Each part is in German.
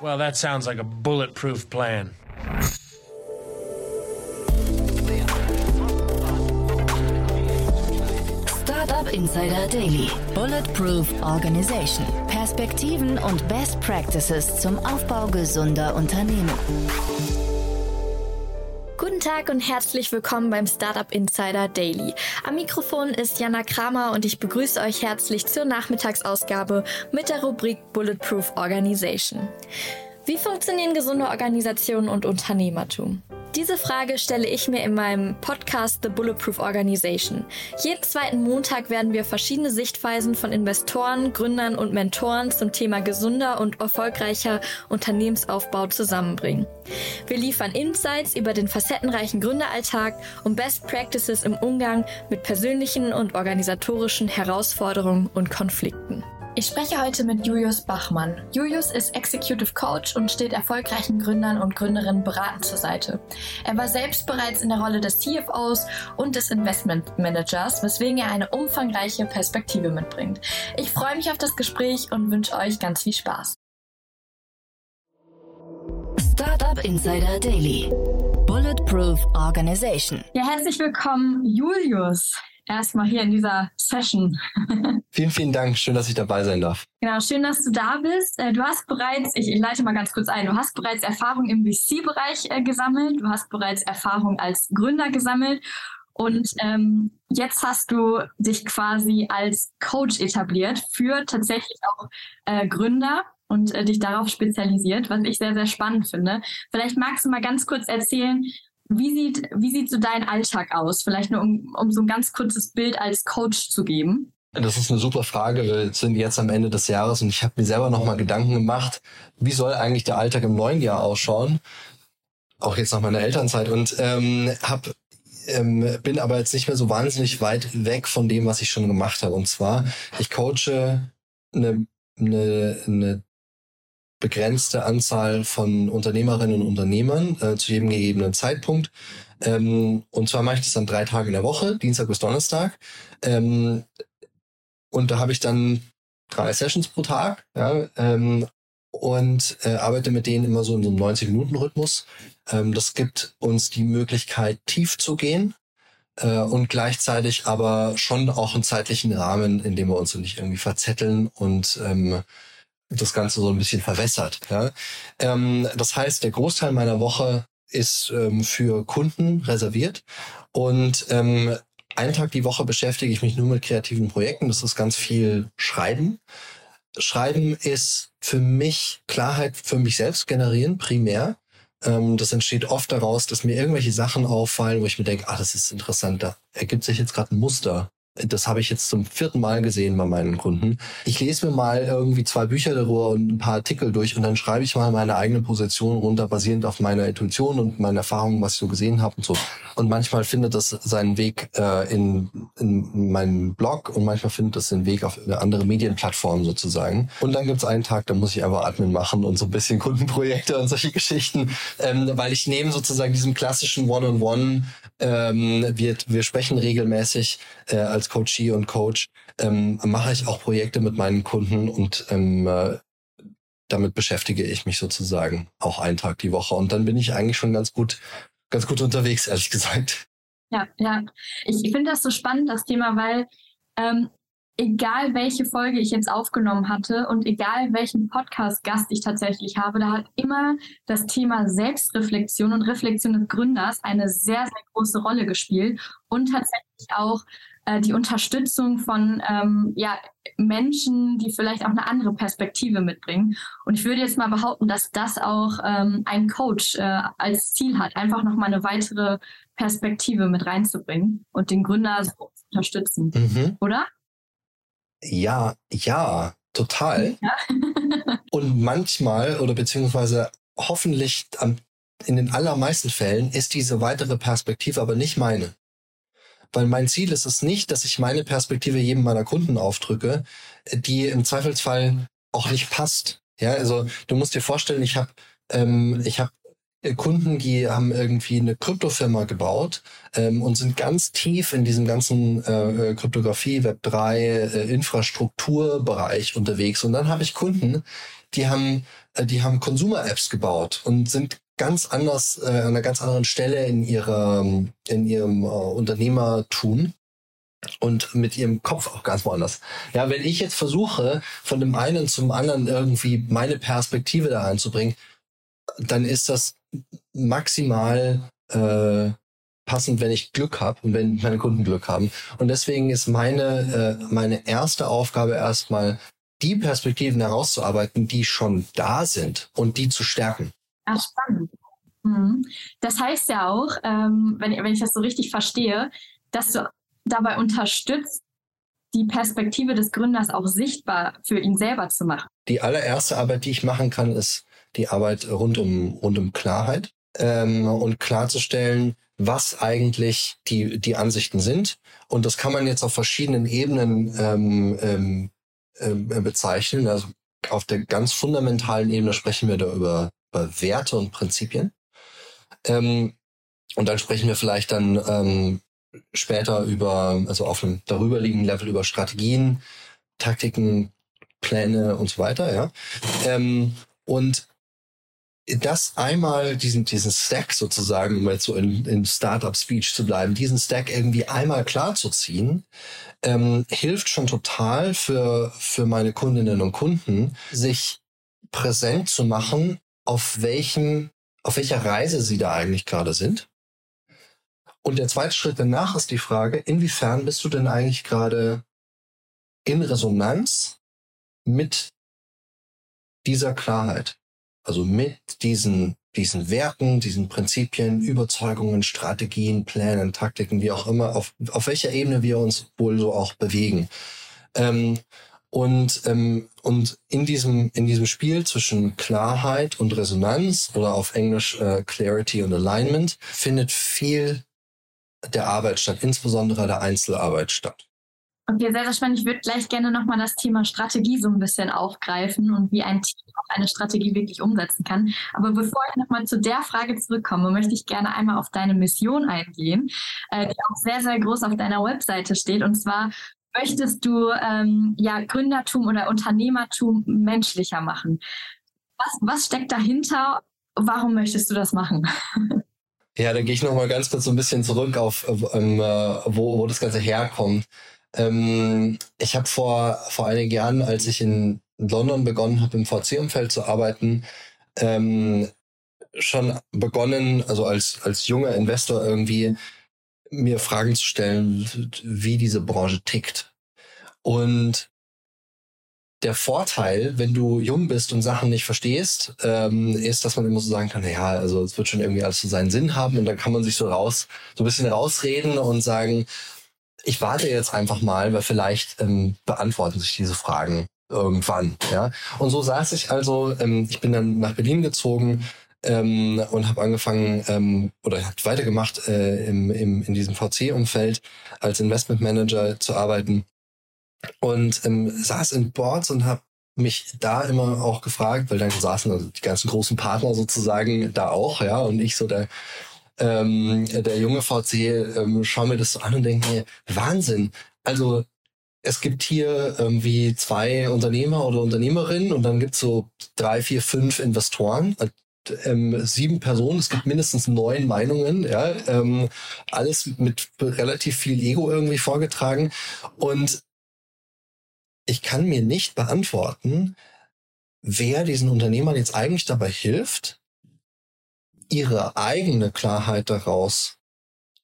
Well, that sounds like a bulletproof plan. Startup Insider Daily. Bulletproof Organization. Perspektiven und Best Practices zum Aufbau gesunder Unternehmen. Guten Tag und herzlich willkommen beim Startup Insider Daily. Am Mikrofon ist Jana Kramer und ich begrüße euch herzlich zur Nachmittagsausgabe mit der Rubrik Bulletproof Organization. Wie funktionieren gesunde Organisationen und Unternehmertum? Diese Frage stelle ich mir in meinem Podcast The Bulletproof Organization. Jeden zweiten Montag werden wir verschiedene Sichtweisen von Investoren, Gründern und Mentoren zum Thema gesunder und erfolgreicher Unternehmensaufbau zusammenbringen. Wir liefern Insights über den facettenreichen Gründeralltag und Best Practices im Umgang mit persönlichen und organisatorischen Herausforderungen und Konflikten. Ich spreche heute mit Julius Bachmann. Julius ist Executive Coach und steht erfolgreichen Gründern und Gründerinnen beratend zur Seite. Er war selbst bereits in der Rolle des CFOs und des Investment Managers, weswegen er eine umfangreiche Perspektive mitbringt. Ich freue mich auf das Gespräch und wünsche euch ganz viel Spaß. Startup Insider Daily. Bulletproof Organization. Ja, herzlich willkommen, Julius erstmal hier in dieser Session. vielen, vielen Dank. Schön, dass ich dabei sein darf. Genau, schön, dass du da bist. Äh, du hast bereits, ich, leite mal ganz kurz ein, du hast bereits Erfahrung im VC-Bereich äh, gesammelt, du hast bereits Erfahrung als Gründer gesammelt und ähm, jetzt hast du dich quasi als Coach etabliert für tatsächlich auch äh, Gründer und äh, dich darauf spezialisiert, was ich sehr, sehr spannend finde. Vielleicht magst du mal ganz kurz erzählen, wie sieht, wie sieht so dein Alltag aus? Vielleicht nur, um, um so ein ganz kurzes Bild als Coach zu geben. Das ist eine super Frage. Wir sind jetzt am Ende des Jahres und ich habe mir selber nochmal Gedanken gemacht, wie soll eigentlich der Alltag im neuen Jahr ausschauen? Auch jetzt nach meiner Elternzeit und ähm, hab, ähm, bin aber jetzt nicht mehr so wahnsinnig weit weg von dem, was ich schon gemacht habe. Und zwar, ich coache eine, eine, eine begrenzte Anzahl von Unternehmerinnen und Unternehmern äh, zu jedem gegebenen Zeitpunkt. Ähm, und zwar mache ich das dann drei Tage in der Woche, Dienstag bis Donnerstag. Ähm, und da habe ich dann drei Sessions pro Tag ja, ähm, und äh, arbeite mit denen immer so in so einem 90-Minuten-Rhythmus. Ähm, das gibt uns die Möglichkeit, tief zu gehen äh, und gleichzeitig aber schon auch einen zeitlichen Rahmen, in dem wir uns nicht irgendwie verzetteln und ähm, das Ganze so ein bisschen verwässert. Ja? Ähm, das heißt, der Großteil meiner Woche ist ähm, für Kunden reserviert und ähm, einen Tag die Woche beschäftige ich mich nur mit kreativen Projekten. Das ist ganz viel Schreiben. Schreiben ist für mich Klarheit für mich selbst generieren, primär. Ähm, das entsteht oft daraus, dass mir irgendwelche Sachen auffallen, wo ich mir denke, ah, das ist interessant, da ergibt sich jetzt gerade ein Muster das habe ich jetzt zum vierten Mal gesehen bei meinen Kunden. Ich lese mir mal irgendwie zwei Bücher darüber und ein paar Artikel durch und dann schreibe ich mal meine eigene Position runter, basierend auf meiner Intuition und meinen Erfahrungen, was ich so gesehen habe und so. Und manchmal findet das seinen Weg äh, in, in meinen Blog und manchmal findet das den Weg auf eine andere Medienplattform sozusagen. Und dann gibt's einen Tag, da muss ich einfach Admin machen und so ein bisschen Kundenprojekte und solche Geschichten, ähm, weil ich nehme sozusagen diesen klassischen One-on-One, ähm, wir, wir sprechen regelmäßig äh, als als Coachee und Coach ähm, mache ich auch Projekte mit meinen Kunden und ähm, äh, damit beschäftige ich mich sozusagen auch einen Tag die Woche. Und dann bin ich eigentlich schon ganz gut, ganz gut unterwegs, ehrlich gesagt. Ja, ja. Ich, ich finde das so spannend, das Thema, weil ähm, egal welche Folge ich jetzt aufgenommen hatte und egal welchen Podcast-Gast ich tatsächlich habe, da hat immer das Thema Selbstreflexion und Reflexion des Gründers eine sehr, sehr große Rolle gespielt und tatsächlich auch äh, die Unterstützung von ähm, ja, Menschen, die vielleicht auch eine andere Perspektive mitbringen. Und ich würde jetzt mal behaupten, dass das auch ähm, ein Coach äh, als Ziel hat, einfach nochmal eine weitere Perspektive mit reinzubringen und den Gründer so zu unterstützen. Mhm. Oder? Ja, ja, total. Ja. und manchmal oder beziehungsweise hoffentlich am, in den allermeisten Fällen ist diese weitere Perspektive aber nicht meine. Weil mein Ziel ist es nicht, dass ich meine Perspektive jedem meiner Kunden aufdrücke, die im Zweifelsfall auch nicht passt. Ja, also du musst dir vorstellen, ich habe ähm, ich habe Kunden, die haben irgendwie eine Kryptofirma gebaut ähm, und sind ganz tief in diesem ganzen äh, Kryptographie, Web3, äh, Infrastrukturbereich unterwegs. Und dann habe ich Kunden, die haben, äh, die haben Consumer-Apps gebaut und sind ganz anders, äh, an einer ganz anderen Stelle in ihrer, in ihrem äh, Unternehmertum und mit ihrem Kopf auch ganz woanders. Ja, wenn ich jetzt versuche, von dem einen zum anderen irgendwie meine Perspektive da reinzubringen, dann ist das maximal äh, passend, wenn ich Glück habe und wenn meine Kunden Glück haben. Und deswegen ist meine, äh, meine erste Aufgabe erstmal, die Perspektiven herauszuarbeiten, die schon da sind und die zu stärken. Ach, spannend. Mhm. Das heißt ja auch, ähm, wenn, wenn ich das so richtig verstehe, dass du dabei unterstützt, die Perspektive des Gründers auch sichtbar für ihn selber zu machen. Die allererste Arbeit, die ich machen kann, ist die Arbeit rund um, rund um Klarheit ähm, und klarzustellen, was eigentlich die, die Ansichten sind. Und das kann man jetzt auf verschiedenen Ebenen ähm, ähm, äh, bezeichnen. Also auf der ganz fundamentalen Ebene sprechen wir da über, über Werte und Prinzipien. Ähm, und dann sprechen wir vielleicht dann ähm, später über, also auf einem darüberliegenden Level über Strategien, Taktiken, Pläne und so weiter, ja. Ähm, und das einmal, diesen, diesen Stack sozusagen, um jetzt so in, in Startup-Speech zu bleiben, diesen Stack irgendwie einmal klar zu ziehen, ähm, hilft schon total für, für meine Kundinnen und Kunden, sich präsent zu machen, auf welchem, auf welcher Reise sie da eigentlich gerade sind. Und der zweite Schritt danach ist die Frage, inwiefern bist du denn eigentlich gerade in Resonanz mit dieser Klarheit? Also mit diesen, diesen Werten, diesen Prinzipien, Überzeugungen, Strategien, Plänen, Taktiken, wie auch immer, auf, auf welcher Ebene wir uns wohl so auch bewegen. Ähm, und, ähm, und in diesem, in diesem Spiel zwischen Klarheit und Resonanz oder auf Englisch äh, Clarity und Alignment findet viel der Arbeit statt, insbesondere der Einzelarbeit statt. Okay, sehr, sehr spannend. Ich würde gleich gerne nochmal das Thema Strategie so ein bisschen aufgreifen und wie ein Team auch eine Strategie wirklich umsetzen kann. Aber bevor ich nochmal zu der Frage zurückkomme, möchte ich gerne einmal auf deine Mission eingehen, äh, die auch sehr, sehr groß auf deiner Webseite steht. Und zwar möchtest du ähm, ja Gründertum oder Unternehmertum menschlicher machen. Was, was steckt dahinter? Warum möchtest du das machen? Ja, da gehe ich nochmal ganz kurz so ein bisschen zurück auf, ähm, äh, wo, wo das Ganze herkommt. Ähm, ich habe vor, vor einigen Jahren, als ich in London begonnen habe, im VC-Umfeld zu arbeiten, ähm, schon begonnen, also als, als junger Investor irgendwie, mir Fragen zu stellen, wie diese Branche tickt. Und der Vorteil, wenn du jung bist und Sachen nicht verstehst, ähm, ist, dass man immer so sagen kann, na ja, also es wird schon irgendwie alles so seinen Sinn haben und dann kann man sich so raus, so ein bisschen rausreden und sagen, ich warte jetzt einfach mal, weil vielleicht ähm, beantworten sich diese Fragen irgendwann. Ja, und so saß ich also. Ähm, ich bin dann nach Berlin gezogen ähm, und habe angefangen ähm, oder habe weitergemacht äh, im, im, in diesem VC-Umfeld als Investment Manager zu arbeiten und ähm, saß in Boards und habe mich da immer auch gefragt, weil dann saßen also die ganzen großen Partner sozusagen da auch, ja, und ich so der ähm, der junge VC, ähm, schau mir das so an und denke mir, Wahnsinn. Also es gibt hier irgendwie zwei Unternehmer oder Unternehmerinnen und dann gibt's so drei, vier, fünf Investoren. Ähm, sieben Personen, es gibt mindestens neun Meinungen, ja, ähm, alles mit relativ viel Ego irgendwie vorgetragen. Und ich kann mir nicht beantworten, wer diesen Unternehmern jetzt eigentlich dabei hilft, ihre eigene Klarheit daraus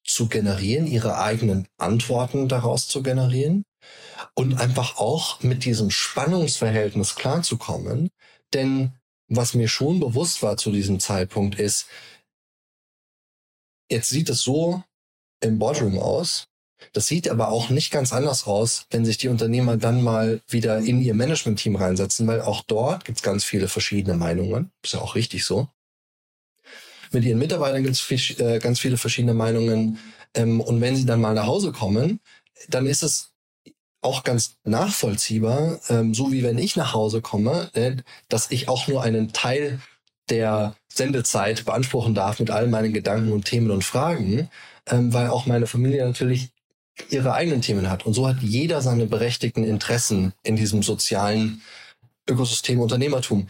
zu generieren, ihre eigenen Antworten daraus zu generieren und einfach auch mit diesem Spannungsverhältnis klarzukommen. Denn was mir schon bewusst war zu diesem Zeitpunkt ist, jetzt sieht es so im Boardroom aus. Das sieht aber auch nicht ganz anders aus, wenn sich die Unternehmer dann mal wieder in ihr Management-Team reinsetzen, weil auch dort gibt es ganz viele verschiedene Meinungen. Ist ja auch richtig so mit ihren Mitarbeitern gibt es äh, ganz viele verschiedene Meinungen. Ähm, und wenn sie dann mal nach Hause kommen, dann ist es auch ganz nachvollziehbar, ähm, so wie wenn ich nach Hause komme, äh, dass ich auch nur einen Teil der Sendezeit beanspruchen darf mit all meinen Gedanken und Themen und Fragen, ähm, weil auch meine Familie natürlich ihre eigenen Themen hat. Und so hat jeder seine berechtigten Interessen in diesem sozialen Ökosystem Unternehmertum.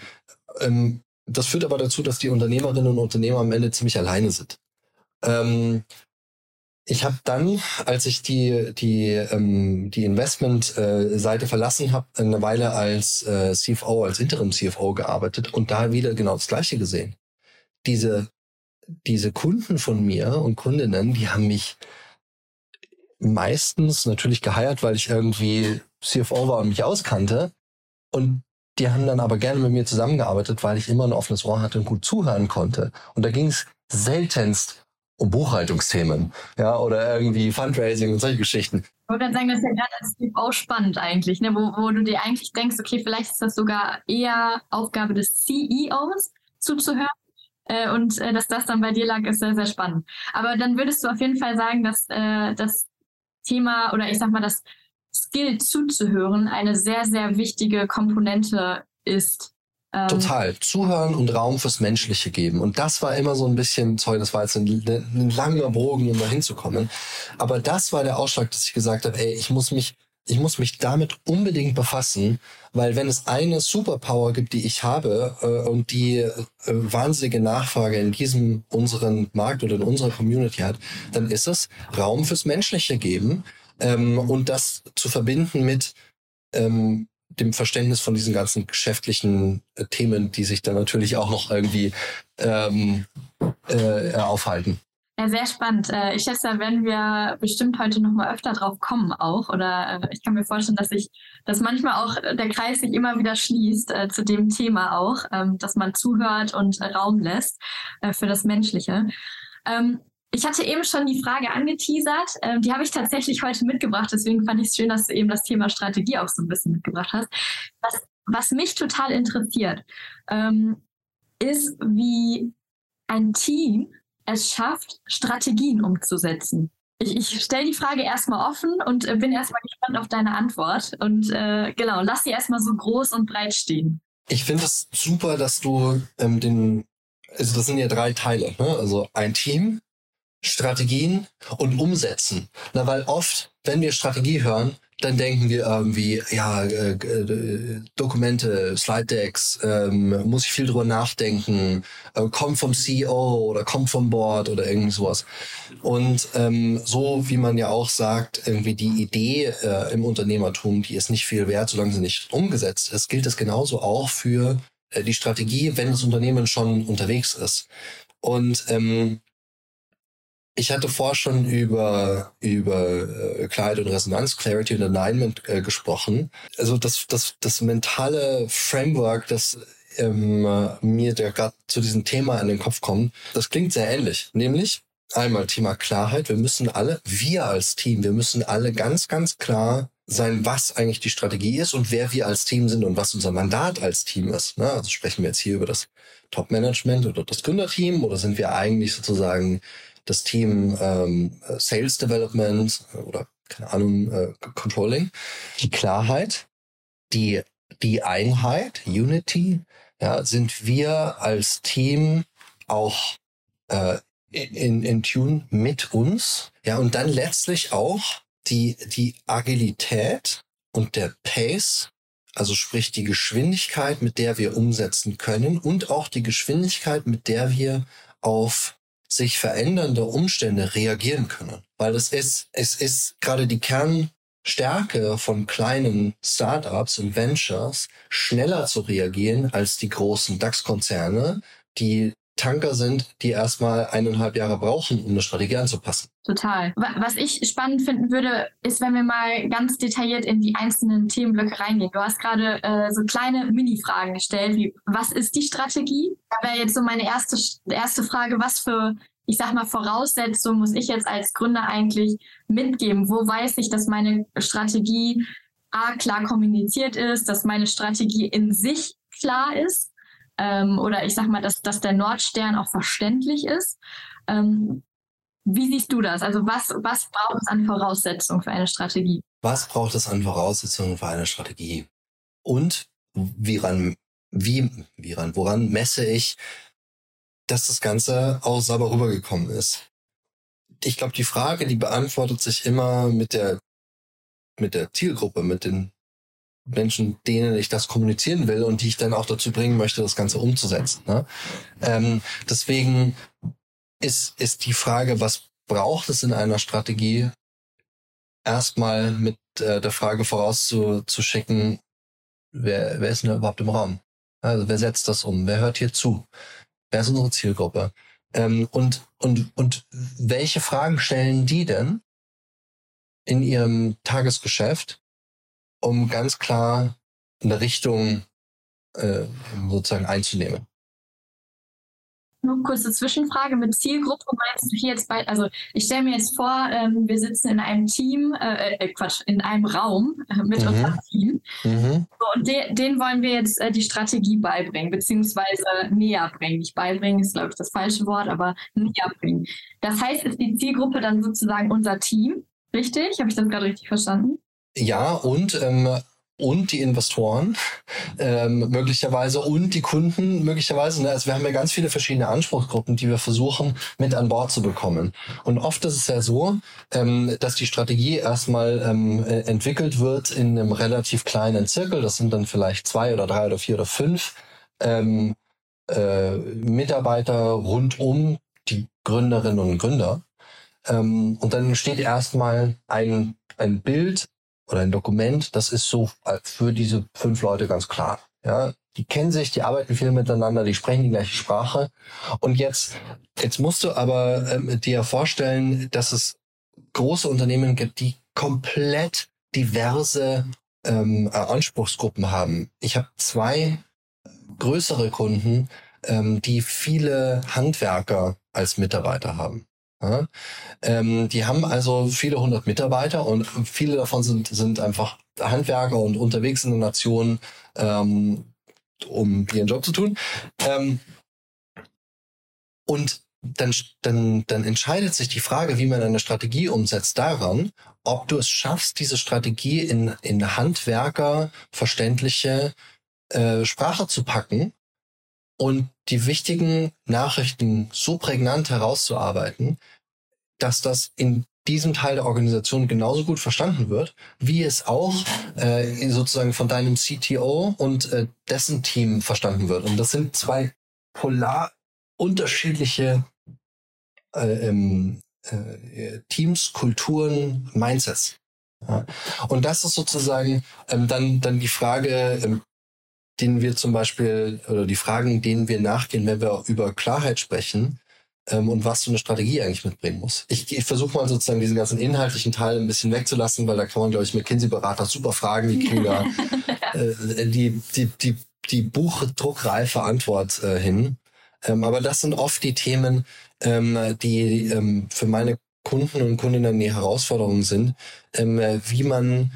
Ähm, das führt aber dazu, dass die Unternehmerinnen und Unternehmer am Ende ziemlich alleine sind. Ähm, ich habe dann, als ich die die ähm, die Investment-Seite äh, verlassen habe, eine Weile als äh, CFO, als Interim CFO gearbeitet und da wieder genau das Gleiche gesehen. Diese diese Kunden von mir und Kundinnen, die haben mich meistens natürlich geheiert, weil ich irgendwie CFO war und mich auskannte. Und die haben dann aber gerne mit mir zusammengearbeitet, weil ich immer ein offenes Ohr hatte und gut zuhören konnte. Und da ging es seltenst um Buchhaltungsthemen, ja, oder irgendwie Fundraising und solche Geschichten. Ich wollte dann sagen, das ist ja gerade als auch spannend eigentlich, ne? wo, wo du dir eigentlich denkst, okay, vielleicht ist das sogar eher Aufgabe des CEOs zuzuhören. Äh, und äh, dass das dann bei dir lag, ist sehr, sehr spannend. Aber dann würdest du auf jeden Fall sagen, dass äh, das Thema oder ich sag mal, das Skill zuzuhören eine sehr, sehr wichtige Komponente ist. Ähm Total. Zuhören und Raum fürs Menschliche geben. Und das war immer so ein bisschen, sorry, das war jetzt ein, ein langer Bogen, um da hinzukommen. Aber das war der Ausschlag, dass ich gesagt habe, ey, ich muss mich ich muss mich damit unbedingt befassen, weil wenn es eine Superpower gibt, die ich habe äh, und die äh, wahnsinnige Nachfrage in diesem unseren Markt oder in unserer Community hat, dann ist es Raum fürs Menschliche geben ähm, und das zu verbinden mit ähm, dem Verständnis von diesen ganzen geschäftlichen äh, Themen, die sich dann natürlich auch noch irgendwie ähm, äh, aufhalten. Ja, sehr spannend. Äh, ich schätze, da werden wir bestimmt heute noch mal öfter drauf kommen auch. Oder äh, ich kann mir vorstellen, dass sich, dass manchmal auch der Kreis sich immer wieder schließt äh, zu dem Thema auch, ähm, dass man zuhört und Raum lässt für das Menschliche. Ähm, ich hatte eben schon die Frage angeteasert. Ähm, die habe ich tatsächlich heute mitgebracht. Deswegen fand ich es schön, dass du eben das Thema Strategie auch so ein bisschen mitgebracht hast. Was, was mich total interessiert, ist, wie ein Team es schafft, Strategien umzusetzen? Ich, ich stelle die Frage erstmal offen und äh, bin erstmal gespannt auf deine Antwort. Und äh, genau, lass sie erstmal so groß und breit stehen. Ich finde es super, dass du ähm, den, also das sind ja drei Teile, ne? Also ein Team, Strategien und Umsetzen. Na, weil oft, wenn wir Strategie hören, dann denken wir irgendwie, ja, äh, äh, Dokumente, Slide Decks, ähm, muss ich viel drüber nachdenken, äh, kommt vom CEO oder kommt vom Board oder irgend sowas. Und ähm, so wie man ja auch sagt, irgendwie die Idee äh, im Unternehmertum, die ist nicht viel wert, solange sie nicht umgesetzt ist, gilt es genauso auch für äh, die Strategie, wenn das Unternehmen schon unterwegs ist. Und ähm, ich hatte vorher schon über, über äh, Klarheit und Resonanz, Clarity und Alignment äh, gesprochen. Also das, das, das mentale Framework, das ähm, mir der gerade zu diesem Thema in den Kopf kommt, das klingt sehr ähnlich. Nämlich einmal Thema Klarheit. Wir müssen alle, wir als Team, wir müssen alle ganz, ganz klar sein, was eigentlich die Strategie ist und wer wir als Team sind und was unser Mandat als Team ist. Ne? Also sprechen wir jetzt hier über das Top-Management oder das Gründerteam oder sind wir eigentlich sozusagen das Team ähm, Sales Development oder keine Ahnung, äh, Controlling, die Klarheit, die, die Einheit, Unity, ja, sind wir als Team auch äh, in, in Tune mit uns, ja, und dann letztlich auch die, die Agilität und der Pace, also sprich die Geschwindigkeit, mit der wir umsetzen können und auch die Geschwindigkeit, mit der wir auf sich verändernde Umstände reagieren können. Weil es ist, es ist gerade die Kernstärke von kleinen Startups und Ventures, schneller zu reagieren als die großen DAX-Konzerne, die Tanker sind, die erstmal eineinhalb Jahre brauchen, um eine Strategie anzupassen. Total. Was ich spannend finden würde, ist, wenn wir mal ganz detailliert in die einzelnen Themenblöcke reingehen. Du hast gerade äh, so kleine Mini-Fragen gestellt, wie was ist die Strategie? Da wäre jetzt so meine erste, erste Frage, was für, ich sag mal, Voraussetzungen muss ich jetzt als Gründer eigentlich mitgeben? Wo weiß ich, dass meine Strategie A klar kommuniziert ist, dass meine Strategie in sich klar ist? Ähm, oder ich sag mal, dass, dass der Nordstern auch verständlich ist. Ähm, wie siehst du das? Also was, was braucht es an Voraussetzungen für eine Strategie? Was braucht es an Voraussetzungen für eine Strategie? Und wie ran, wie, wie ran, woran messe ich, dass das Ganze auch sauber rübergekommen ist? Ich glaube, die Frage, die beantwortet sich immer mit der, mit der Zielgruppe, mit den Menschen, denen ich das kommunizieren will und die ich dann auch dazu bringen möchte, das Ganze umzusetzen. Ne? Ähm, deswegen ist, ist die Frage, was braucht es in einer Strategie, erstmal mit äh, der Frage vorauszuschicken, wer, wer ist denn überhaupt im Raum? Also wer setzt das um? Wer hört hier zu? Wer ist unsere Zielgruppe? Ähm, und, und, und welche Fragen stellen die denn in ihrem Tagesgeschäft, um ganz klar eine Richtung äh, sozusagen einzunehmen? Nur kurze Zwischenfrage mit Zielgruppe meinst du hier jetzt bei, also ich stelle mir jetzt vor, ähm, wir sitzen in einem Team, äh, äh, Quatsch, in einem Raum äh, mit mhm. unserem Team. Mhm. So, und de, denen wollen wir jetzt äh, die Strategie beibringen, beziehungsweise näher bringen. Nicht beibringen ist, glaube ich, das falsche Wort, aber näher bringen. Das heißt, ist die Zielgruppe dann sozusagen unser Team, richtig? Habe ich das gerade richtig verstanden? Ja, und ähm, und die Investoren ähm, möglicherweise und die Kunden möglicherweise. Ne? Also wir haben ja ganz viele verschiedene Anspruchsgruppen, die wir versuchen mit an Bord zu bekommen. Und oft ist es ja so, ähm, dass die Strategie erstmal ähm, äh, entwickelt wird in einem relativ kleinen Zirkel. Das sind dann vielleicht zwei oder drei oder vier oder fünf ähm, äh, Mitarbeiter rund um die Gründerinnen und Gründer. Ähm, und dann steht erstmal ein, ein Bild oder ein Dokument, das ist so äh, für diese fünf Leute ganz klar. Ja, die kennen sich, die arbeiten viel miteinander, die sprechen die gleiche Sprache. Und jetzt, jetzt musst du aber ähm, dir vorstellen, dass es große Unternehmen gibt, die komplett diverse ähm, äh, Anspruchsgruppen haben. Ich habe zwei größere Kunden, ähm, die viele Handwerker als Mitarbeiter haben. Ja? Ähm, die haben also viele hundert Mitarbeiter und viele davon sind, sind einfach Handwerker und unterwegs in der Nation, ähm, um ihren Job zu tun. Ähm, und dann, dann, dann entscheidet sich die Frage, wie man eine Strategie umsetzt, daran, ob du es schaffst, diese Strategie in, in Handwerker verständliche äh, Sprache zu packen und die wichtigen Nachrichten so prägnant herauszuarbeiten, dass das in diesem Teil der Organisation genauso gut verstanden wird, wie es auch äh, sozusagen von deinem CTO und äh, dessen Team verstanden wird. Und das sind zwei polar unterschiedliche äh, ähm, äh, Teams, Kulturen, Mindsets. Ja. Und das ist sozusagen ähm, dann, dann die Frage, ähm, denen wir zum Beispiel, oder die Fragen, denen wir nachgehen, wenn wir über Klarheit sprechen, ähm, und was du eine Strategie eigentlich mitbringen musst. Ich, ich versuche mal sozusagen diesen ganzen inhaltlichen Teil ein bisschen wegzulassen, weil da kann man, glaube ich, McKinsey-Berater super fragen, die kriegen da äh, die, die, die, die buchdruckreife Antwort äh, hin. Ähm, aber das sind oft die Themen, ähm, die ähm, für meine Kunden und Kundinnen die Herausforderungen sind, ähm, wie man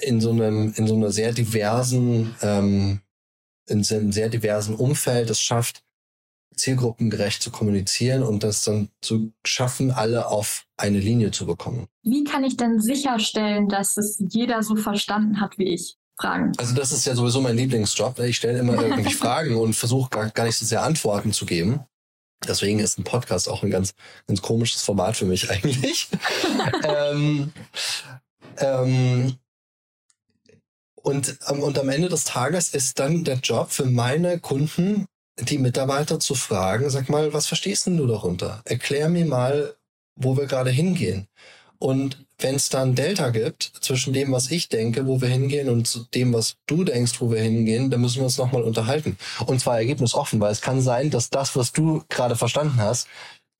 in so einem, in so einer sehr diversen, ähm, in einem sehr diversen Umfeld es schafft, zielgruppengerecht zu kommunizieren und das dann zu schaffen, alle auf eine Linie zu bekommen. Wie kann ich denn sicherstellen, dass es jeder so verstanden hat wie ich? Fragen. Also das ist ja sowieso mein Lieblingsjob. Ich stelle immer irgendwie Fragen und versuche gar, gar nicht so sehr Antworten zu geben. Deswegen ist ein Podcast auch ein ganz, ganz komisches Format für mich eigentlich. ähm, ähm, und, und am Ende des Tages ist dann der Job für meine Kunden die Mitarbeiter zu fragen, sag mal, was verstehst denn du darunter? Erklär mir mal, wo wir gerade hingehen. Und wenn es dann Delta gibt zwischen dem, was ich denke, wo wir hingehen und dem, was du denkst, wo wir hingehen, dann müssen wir uns nochmal unterhalten. Und zwar ergebnisoffen, weil es kann sein, dass das, was du gerade verstanden hast,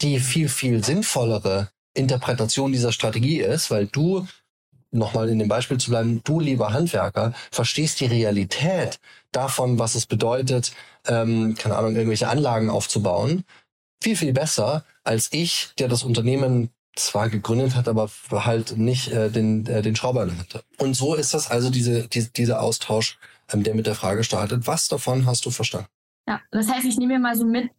die viel, viel sinnvollere Interpretation dieser Strategie ist, weil du nochmal in dem Beispiel zu bleiben, du lieber Handwerker, verstehst die Realität davon, was es bedeutet, ähm, keine Ahnung, irgendwelche Anlagen aufzubauen, viel, viel besser als ich, der das Unternehmen zwar gegründet hat, aber halt nicht äh, den, äh, den Schrauber hatte. Und so ist das also diese, die, dieser Austausch, ähm, der mit der Frage startet, was davon hast du verstanden? Ja, das heißt, ich nehme mir mal so mit,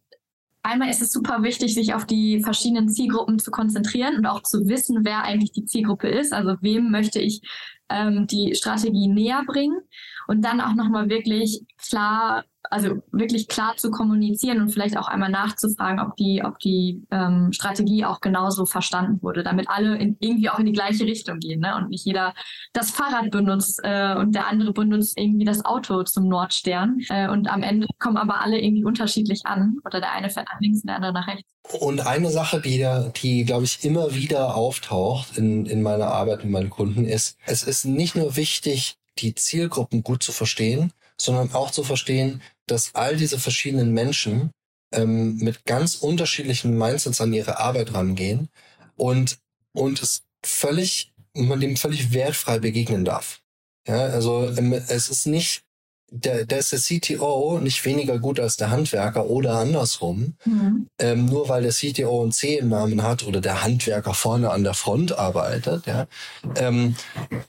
Einmal ist es super wichtig, sich auf die verschiedenen Zielgruppen zu konzentrieren und auch zu wissen, wer eigentlich die Zielgruppe ist. Also wem möchte ich ähm, die Strategie näher bringen und dann auch nochmal wirklich klar also wirklich klar zu kommunizieren und vielleicht auch einmal nachzufragen, ob die, ob die ähm, Strategie auch genauso verstanden wurde, damit alle in, irgendwie auch in die gleiche Richtung gehen ne? und nicht jeder das Fahrrad benutzt äh, und der andere benutzt irgendwie das Auto zum Nordstern äh, und am Ende kommen aber alle irgendwie unterschiedlich an oder der eine fährt nach links und der andere nach rechts. Und eine Sache, die, die glaube ich, immer wieder auftaucht in, in meiner Arbeit mit meinen Kunden, ist, es ist nicht nur wichtig, die Zielgruppen gut zu verstehen, sondern auch zu verstehen, dass all diese verschiedenen Menschen ähm, mit ganz unterschiedlichen Mindsets an ihre Arbeit rangehen und, und es völlig, man dem völlig wertfrei begegnen darf. Ja, also ähm, es ist nicht der, der ist der CTO nicht weniger gut als der Handwerker oder andersrum. Mhm. Ähm, nur weil der CTO ein C im Namen hat oder der Handwerker vorne an der Front arbeitet, ja. Ähm,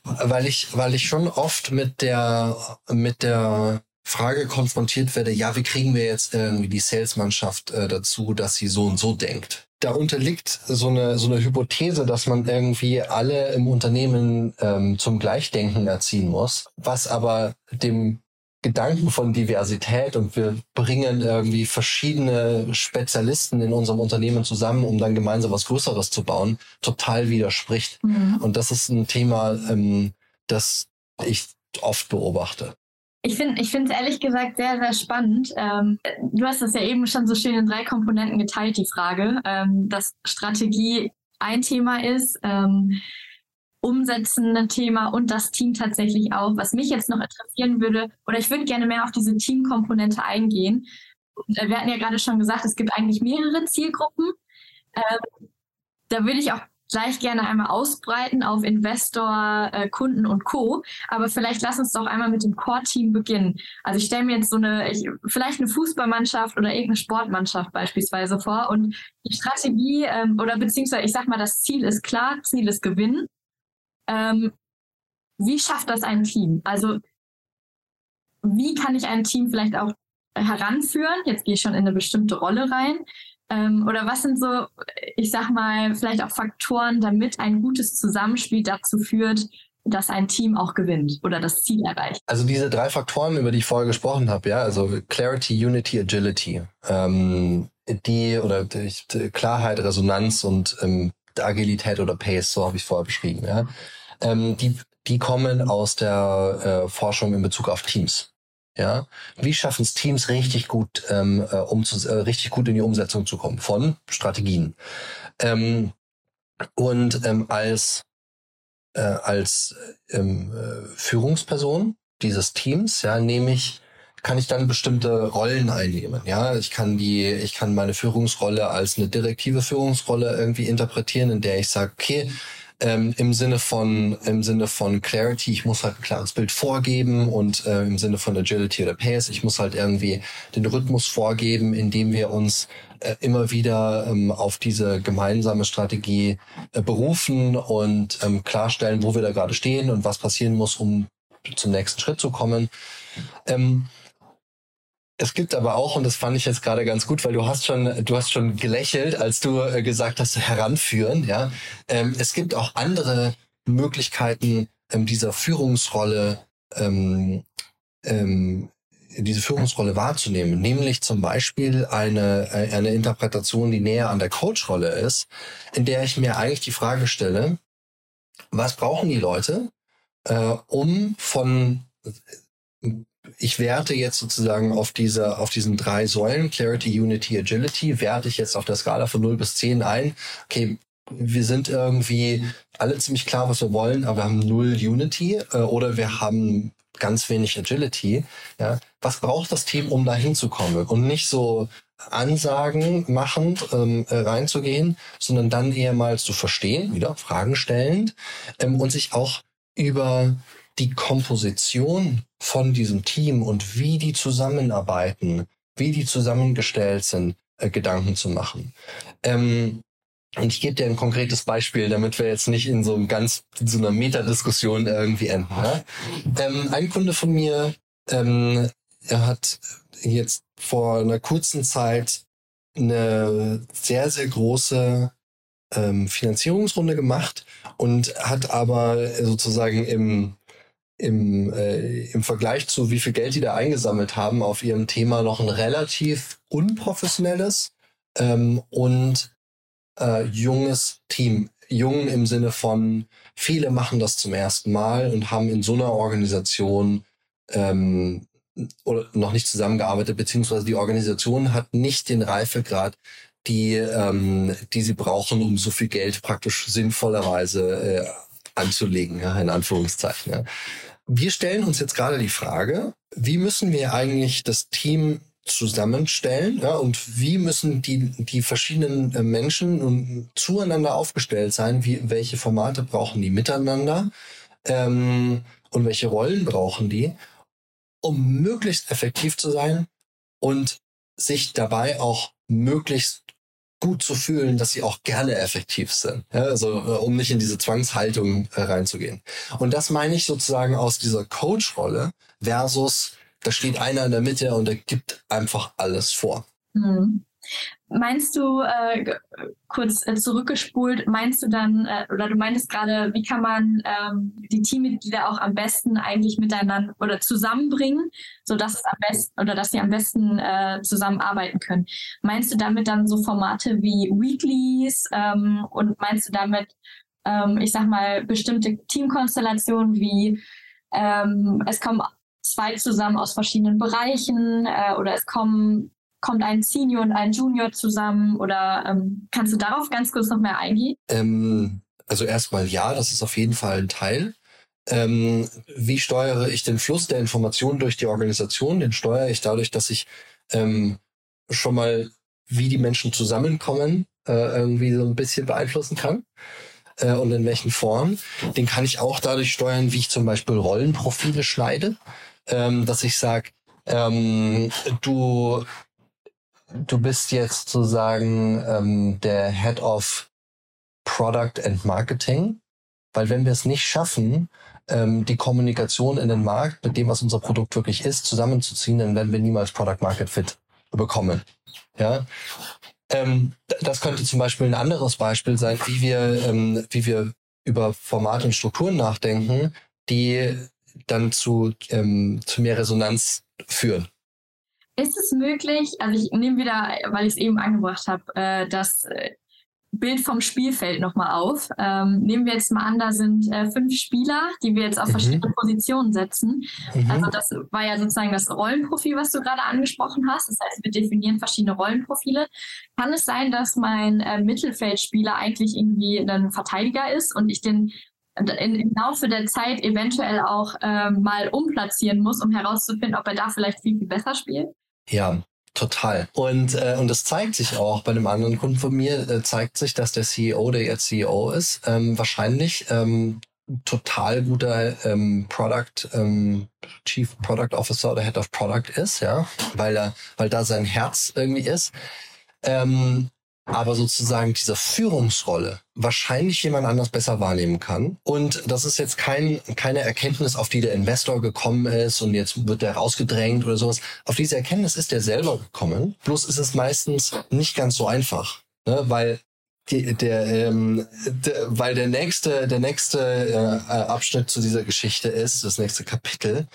weil ich, weil ich schon oft mit der, mit der Frage konfrontiert werde, ja, wie kriegen wir jetzt irgendwie die Salesmannschaft äh, dazu, dass sie so und so denkt? Da unterliegt so eine, so eine Hypothese, dass man irgendwie alle im Unternehmen ähm, zum Gleichdenken erziehen muss, was aber dem Gedanken von Diversität und wir bringen irgendwie verschiedene Spezialisten in unserem Unternehmen zusammen, um dann gemeinsam was Größeres zu bauen, total widerspricht. Mhm. Und das ist ein Thema, ähm, das ich oft beobachte. Ich finde ich es ehrlich gesagt sehr, sehr spannend. Ähm, du hast das ja eben schon so schön in drei Komponenten geteilt, die Frage, ähm, dass Strategie ein Thema ist, ähm, umsetzende Thema und das Team tatsächlich auch. Was mich jetzt noch interessieren würde, oder ich würde gerne mehr auf diese Teamkomponente eingehen. Äh, wir hatten ja gerade schon gesagt, es gibt eigentlich mehrere Zielgruppen. Ähm, da würde ich auch gleich gerne einmal ausbreiten auf Investor, äh, Kunden und Co. Aber vielleicht lass uns doch einmal mit dem Core-Team beginnen. Also ich stelle mir jetzt so eine, ich, vielleicht eine Fußballmannschaft oder irgendeine Sportmannschaft beispielsweise vor und die Strategie ähm, oder beziehungsweise ich sag mal, das Ziel ist klar, Ziel ist Gewinn. Ähm, wie schafft das ein Team? Also wie kann ich ein Team vielleicht auch heranführen? Jetzt gehe ich schon in eine bestimmte Rolle rein. Ähm, oder was sind so, ich sag mal, vielleicht auch Faktoren, damit ein gutes Zusammenspiel dazu führt, dass ein Team auch gewinnt oder das Ziel erreicht? Also diese drei Faktoren, über die ich vorher gesprochen habe, ja, also Clarity, Unity, Agility, ähm, die oder die, Klarheit, Resonanz und ähm, Agilität oder Pace, so habe ich vorher beschrieben, ja ähm, die, die kommen aus der äh, Forschung in Bezug auf Teams. Ja, wie schaffen es Teams richtig gut, ähm, äh, um zu, äh, richtig gut in die Umsetzung zu kommen von Strategien? Ähm, und ähm, als äh, als ähm, äh, Führungsperson dieses Teams, ja, nehme ich kann ich dann bestimmte Rollen einnehmen. Ja, ich kann die, ich kann meine Führungsrolle als eine direktive Führungsrolle irgendwie interpretieren, in der ich sage, okay, ähm, im Sinne von im Sinne von Clarity, ich muss halt ein klares Bild vorgeben und äh, im Sinne von Agility oder Pace, ich muss halt irgendwie den Rhythmus vorgeben, indem wir uns äh, immer wieder ähm, auf diese gemeinsame Strategie äh, berufen und ähm, klarstellen, wo wir da gerade stehen und was passieren muss, um zum nächsten Schritt zu kommen. Ähm, es gibt aber auch, und das fand ich jetzt gerade ganz gut, weil du hast schon, du hast schon gelächelt, als du äh, gesagt hast, heranführen, ja. Ähm, es gibt auch andere Möglichkeiten ähm, dieser Führungsrolle, ähm, ähm, diese Führungsrolle wahrzunehmen, nämlich zum Beispiel eine, äh, eine Interpretation, die näher an der Coach-Rolle ist, in der ich mir eigentlich die Frage stelle, was brauchen die Leute, äh, um von ich werte jetzt sozusagen auf diese, auf diesen drei Säulen, Clarity, Unity, Agility, werte ich jetzt auf der Skala von 0 bis 10 ein. Okay, wir sind irgendwie alle ziemlich klar, was wir wollen, aber wir haben null Unity äh, oder wir haben ganz wenig Agility. Ja, was braucht das Team, um da hinzukommen? Und nicht so Ansagen machend ähm, äh, reinzugehen, sondern dann eher mal zu verstehen, wieder Fragen stellend ähm, und sich auch über die Komposition von diesem Team und wie die zusammenarbeiten, wie die zusammengestellt sind, äh, Gedanken zu machen. Ähm, und ich gebe dir ein konkretes Beispiel, damit wir jetzt nicht in so einem ganz in so einer Metadiskussion irgendwie enden. Ne? Ähm, ein Kunde von mir, ähm, er hat jetzt vor einer kurzen Zeit eine sehr, sehr große ähm, Finanzierungsrunde gemacht und hat aber sozusagen im im, äh, im Vergleich zu wie viel Geld die da eingesammelt haben auf ihrem Thema noch ein relativ unprofessionelles ähm, und äh, junges Team. Jung im Sinne von, viele machen das zum ersten Mal und haben in so einer Organisation ähm, oder noch nicht zusammengearbeitet, beziehungsweise die Organisation hat nicht den Reifegrad, die, ähm, die sie brauchen, um so viel Geld praktisch sinnvollerweise äh, anzulegen, ja, in Anführungszeichen. Ja. Wir stellen uns jetzt gerade die Frage, wie müssen wir eigentlich das Team zusammenstellen ja, und wie müssen die, die verschiedenen äh, Menschen zueinander aufgestellt sein, wie, welche Formate brauchen die miteinander? Ähm, und welche Rollen brauchen die, um möglichst effektiv zu sein und sich dabei auch möglichst gut zu fühlen, dass sie auch gerne effektiv sind. Ja, also äh, um nicht in diese Zwangshaltung äh, reinzugehen. Und das meine ich sozusagen aus dieser Coach-Rolle versus da steht einer in der Mitte und der gibt einfach alles vor. Hm. Meinst du, äh, kurz äh, zurückgespult, meinst du dann, äh, oder du meintest gerade, wie kann man ähm, die Teammitglieder auch am besten eigentlich miteinander oder zusammenbringen, sodass es am besten oder dass sie am besten äh, zusammenarbeiten können? Meinst du damit dann so Formate wie Weeklies ähm, und meinst du damit, ähm, ich sag mal, bestimmte Teamkonstellationen wie ähm, es kommen zwei zusammen aus verschiedenen Bereichen äh, oder es kommen kommt ein Senior und ein Junior zusammen oder ähm, kannst du darauf ganz kurz noch mehr eingehen? Ähm, also erstmal ja, das ist auf jeden Fall ein Teil. Ähm, wie steuere ich den Fluss der Informationen durch die Organisation? Den steuere ich dadurch, dass ich ähm, schon mal, wie die Menschen zusammenkommen, äh, irgendwie so ein bisschen beeinflussen kann äh, und in welchen Formen. Den kann ich auch dadurch steuern, wie ich zum Beispiel Rollenprofile schneide ähm, dass ich sage, ähm, du, du bist jetzt sozusagen ähm, der Head of Product and Marketing, weil wenn wir es nicht schaffen, ähm, die Kommunikation in den Markt mit dem, was unser Produkt wirklich ist, zusammenzuziehen, dann werden wir niemals Product Market Fit bekommen. Ja, ähm, das könnte zum Beispiel ein anderes Beispiel sein, wie wir, ähm, wie wir über Formate und Strukturen nachdenken, die dann zu, ähm, zu mehr Resonanz führen. Ist es möglich, also ich nehme wieder, weil ich es eben angebracht habe, äh, das äh, Bild vom Spielfeld nochmal auf. Ähm, nehmen wir jetzt mal an, da sind äh, fünf Spieler, die wir jetzt auf mhm. verschiedene Positionen setzen. Mhm. Also das war ja sozusagen das Rollenprofil, was du gerade angesprochen hast. Das heißt, wir definieren verschiedene Rollenprofile. Kann es sein, dass mein äh, Mittelfeldspieler eigentlich irgendwie ein Verteidiger ist und ich den in, im Laufe der Zeit eventuell auch ähm, mal umplatzieren muss, um herauszufinden, ob er da vielleicht viel, viel besser spielt? Ja, Total. Und, äh, und das zeigt sich auch bei einem anderen Kunden von mir, äh, zeigt sich, dass der CEO, der jetzt CEO ist, ähm, wahrscheinlich ähm, total guter ähm, Product, ähm, Chief Product Officer oder Head of Product ist, ja, weil er, weil da sein Herz irgendwie ist. Ähm, aber sozusagen diese Führungsrolle wahrscheinlich jemand anders besser wahrnehmen kann. Und das ist jetzt kein, keine Erkenntnis, auf die der Investor gekommen ist und jetzt wird der rausgedrängt oder sowas. Auf diese Erkenntnis ist der selber gekommen. Bloß ist es meistens nicht ganz so einfach, ne? weil die, der, ähm, der, weil der nächste, der nächste äh, Abschnitt zu dieser Geschichte ist, das nächste Kapitel,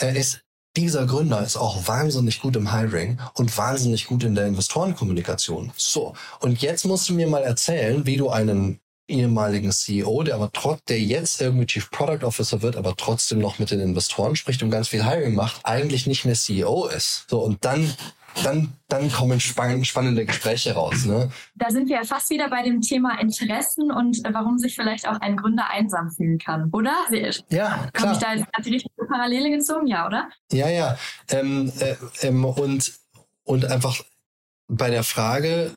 äh, ist, dieser Gründer ist auch wahnsinnig gut im Hiring und wahnsinnig gut in der Investorenkommunikation. So, und jetzt musst du mir mal erzählen, wie du einen ehemaligen CEO, der aber trotz, der jetzt irgendwie Chief Product Officer wird, aber trotzdem noch mit den Investoren spricht und ganz viel Hiring macht, eigentlich nicht mehr CEO ist. So, und dann dann, dann kommen spannende Gespräche raus. Ne? Da sind wir ja fast wieder bei dem Thema Interessen und äh, warum sich vielleicht auch ein Gründer einsam fühlen kann, oder? Ja, klar. Habe ich da jetzt die richtige Parallele gezogen, ja, oder? Ja, ja. Ähm, äh, ähm, und, und einfach bei der Frage,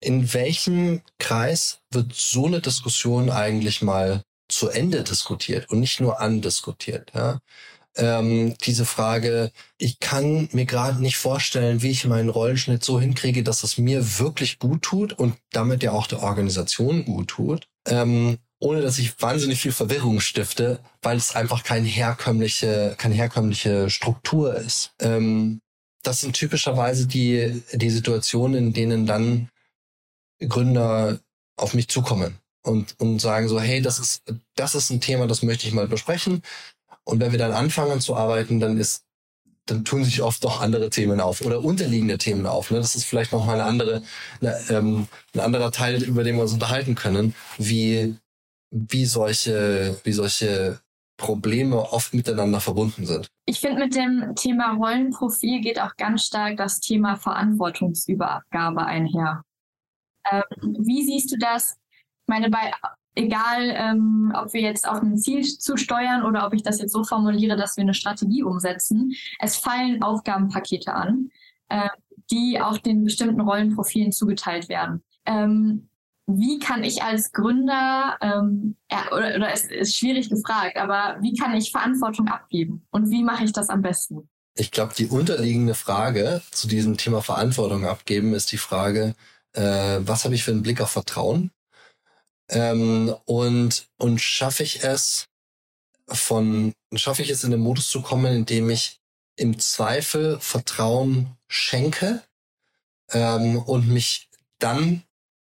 in welchem Kreis wird so eine Diskussion eigentlich mal zu Ende diskutiert und nicht nur andiskutiert? Ja? Ähm, diese Frage, ich kann mir gerade nicht vorstellen, wie ich meinen Rollenschnitt so hinkriege, dass es mir wirklich gut tut und damit ja auch der Organisation gut tut. Ähm, ohne dass ich wahnsinnig viel Verwirrung stifte, weil es einfach keine herkömmliche, keine herkömmliche Struktur ist. Ähm, das sind typischerweise die, die Situationen, in denen dann Gründer auf mich zukommen und, und sagen so, hey, das ist, das ist ein Thema, das möchte ich mal besprechen. Und wenn wir dann anfangen zu arbeiten, dann ist dann tun sich oft doch andere Themen auf oder unterliegende Themen auf. Ne? Das ist vielleicht noch mal eine andere, eine, ähm, ein anderer Teil, über den wir uns unterhalten können, wie wie solche wie solche Probleme oft miteinander verbunden sind. Ich finde, mit dem Thema Rollenprofil geht auch ganz stark das Thema Verantwortungsübergabe einher. Ähm, wie siehst du das? Ich meine, bei egal, ähm, ob wir jetzt auf ein Ziel zusteuern oder ob ich das jetzt so formuliere, dass wir eine Strategie umsetzen, es fallen Aufgabenpakete an, äh, die auch den bestimmten Rollenprofilen zugeteilt werden. Ähm, wie kann ich als Gründer, ähm, ja, oder, oder es ist schwierig gefragt, aber wie kann ich Verantwortung abgeben und wie mache ich das am besten? Ich glaube, die unterliegende Frage zu diesem Thema Verantwortung abgeben ist die Frage, äh, was habe ich für einen Blick auf Vertrauen? Ähm, und und schaffe ich es von, schaffe ich es in den Modus zu kommen, in dem ich im Zweifel Vertrauen schenke ähm, und mich dann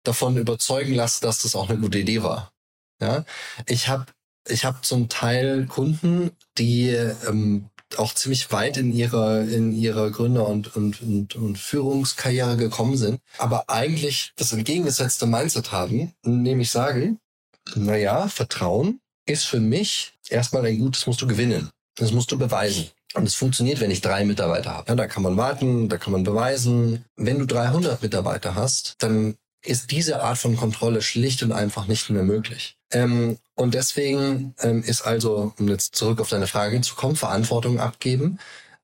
davon überzeugen lasse, dass das auch eine gute Idee war. Ja, ich habe ich hab zum Teil Kunden, die ähm, auch ziemlich weit in ihrer in ihrer Gründer- und, und, und, und Führungskarriere gekommen sind, aber eigentlich das entgegengesetzte Mindset haben, nämlich sagen, naja, Vertrauen ist für mich erstmal ein Gut, das musst du gewinnen. Das musst du beweisen. Und es funktioniert, wenn ich drei Mitarbeiter habe. Ja, da kann man warten, da kann man beweisen. Wenn du 300 Mitarbeiter hast, dann ist diese Art von Kontrolle schlicht und einfach nicht mehr möglich. Ähm, und deswegen ähm, ist also, um jetzt zurück auf deine Frage zu kommen, Verantwortung abgeben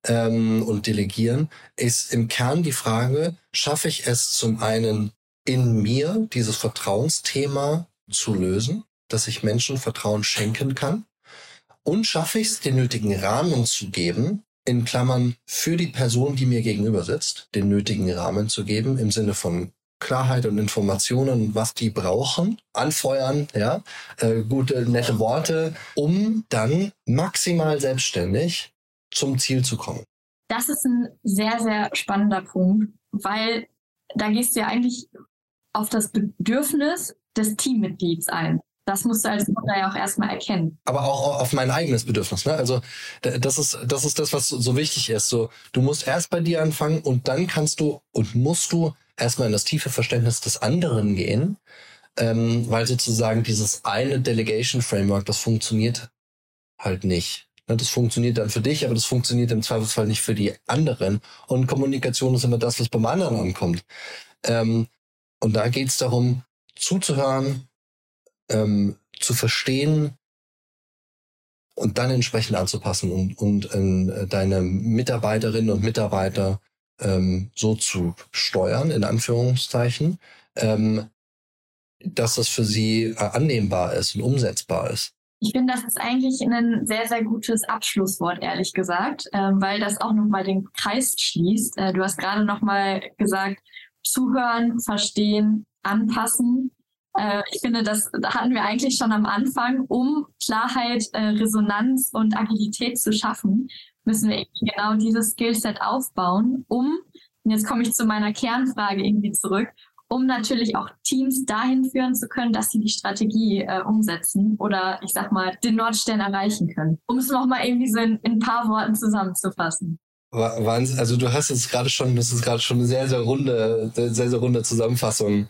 ähm, und delegieren, ist im Kern die Frage, schaffe ich es zum einen in mir, dieses Vertrauensthema zu lösen, dass ich Menschen Vertrauen schenken kann und schaffe ich es, den nötigen Rahmen zu geben, in Klammern für die Person, die mir gegenüber sitzt, den nötigen Rahmen zu geben im Sinne von Klarheit und Informationen, was die brauchen, anfeuern, ja, äh, gute, nette Worte, um dann maximal selbstständig zum Ziel zu kommen. Das ist ein sehr, sehr spannender Punkt, weil da gehst du ja eigentlich auf das Bedürfnis des Teammitglieds ein. Das musst du als Mutter ja auch erstmal erkennen. Aber auch auf mein eigenes Bedürfnis. Ne? Also das ist, das ist das, was so wichtig ist. So, du musst erst bei dir anfangen und dann kannst du und musst du erstmal in das tiefe Verständnis des anderen gehen, ähm, weil sozusagen dieses eine Delegation Framework, das funktioniert halt nicht. Ne, das funktioniert dann für dich, aber das funktioniert im Zweifelsfall nicht für die anderen. Und Kommunikation ist immer das, was beim anderen ankommt. Ähm, und da geht es darum, zuzuhören, ähm, zu verstehen und dann entsprechend anzupassen und, und äh, deine Mitarbeiterinnen und Mitarbeiter ähm, so zu steuern, in Anführungszeichen, ähm, dass das für sie äh, annehmbar ist und umsetzbar ist. Ich finde, das ist eigentlich ein sehr, sehr gutes Abschlusswort, ehrlich gesagt, äh, weil das auch nochmal den Kreis schließt. Äh, du hast gerade nochmal gesagt, zuhören, verstehen, anpassen. Äh, ich finde, das hatten wir eigentlich schon am Anfang, um Klarheit, äh, Resonanz und Agilität zu schaffen müssen wir genau dieses Skillset aufbauen, um, und jetzt komme ich zu meiner Kernfrage irgendwie zurück, um natürlich auch Teams dahin führen zu können, dass sie die Strategie äh, umsetzen oder ich sag mal den Nordstern erreichen können. Um es nochmal irgendwie so in, in ein paar Worten zusammenzufassen. Wahnsinn. Also du hast jetzt gerade schon, das ist gerade schon eine sehr, sehr runde, sehr, sehr runde Zusammenfassung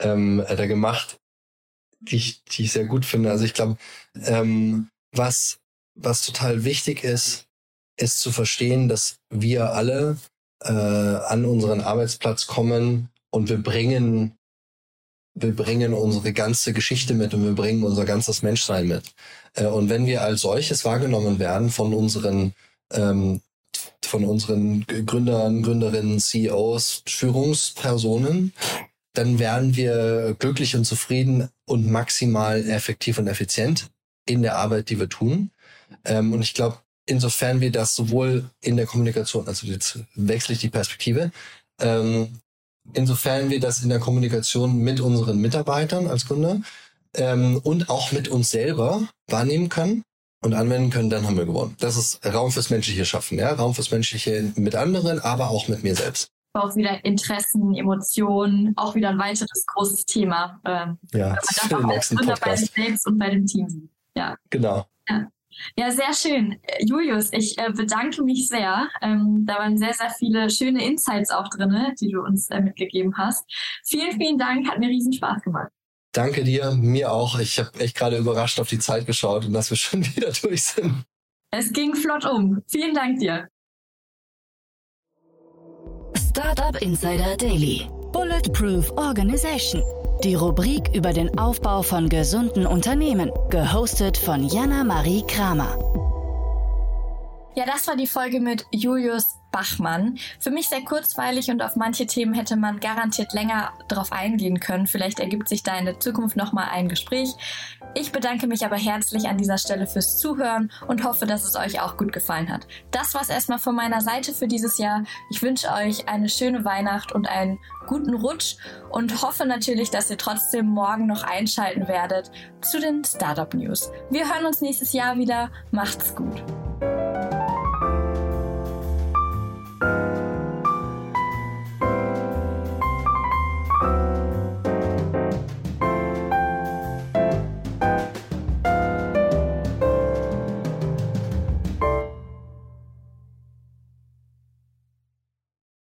ähm, da gemacht, die ich, die ich sehr gut finde. Also ich glaube, ähm, was, was total wichtig ist, ist zu verstehen, dass wir alle äh, an unseren Arbeitsplatz kommen und wir bringen wir bringen unsere ganze Geschichte mit und wir bringen unser ganzes Menschsein mit. Äh, und wenn wir als solches wahrgenommen werden von unseren ähm, von unseren Gründern, Gründerinnen, CEOs, Führungspersonen, dann werden wir glücklich und zufrieden und maximal effektiv und effizient in der Arbeit, die wir tun. Ähm, und ich glaube, insofern wir das sowohl in der Kommunikation, also jetzt wechsle ich die Perspektive, ähm, insofern wir das in der Kommunikation mit unseren Mitarbeitern als Kunde ähm, und auch mit uns selber wahrnehmen können und anwenden können, dann haben wir gewonnen. Das ist Raum fürs menschliche Schaffen, ja, Raum fürs menschliche mit anderen, aber auch mit mir selbst. Auch wieder Interessen, Emotionen, auch wieder ein weiteres großes Thema. Ähm, ja, das für den nächsten Podcast. bei sich selbst und bei dem Team. Ja. Genau. Ja. Ja, sehr schön. Julius, ich äh, bedanke mich sehr. Ähm, da waren sehr, sehr viele schöne Insights auch drin, die du uns äh, mitgegeben hast. Vielen, vielen Dank, hat mir riesen Spaß gemacht. Danke dir, mir auch. Ich habe echt gerade überrascht auf die Zeit geschaut und dass wir schon wieder durch sind. Es ging flott um. Vielen Dank dir. Startup Insider Daily. Bulletproof Organization. Die Rubrik über den Aufbau von gesunden Unternehmen. Gehostet von Jana Marie Kramer. Ja, das war die Folge mit Julius Bachmann. Für mich sehr kurzweilig und auf manche Themen hätte man garantiert länger drauf eingehen können. Vielleicht ergibt sich da in der Zukunft nochmal ein Gespräch. Ich bedanke mich aber herzlich an dieser Stelle fürs Zuhören und hoffe, dass es euch auch gut gefallen hat. Das war's erstmal von meiner Seite für dieses Jahr. Ich wünsche euch eine schöne Weihnacht und einen guten Rutsch und hoffe natürlich, dass ihr trotzdem morgen noch einschalten werdet zu den Startup News. Wir hören uns nächstes Jahr wieder. Macht's gut.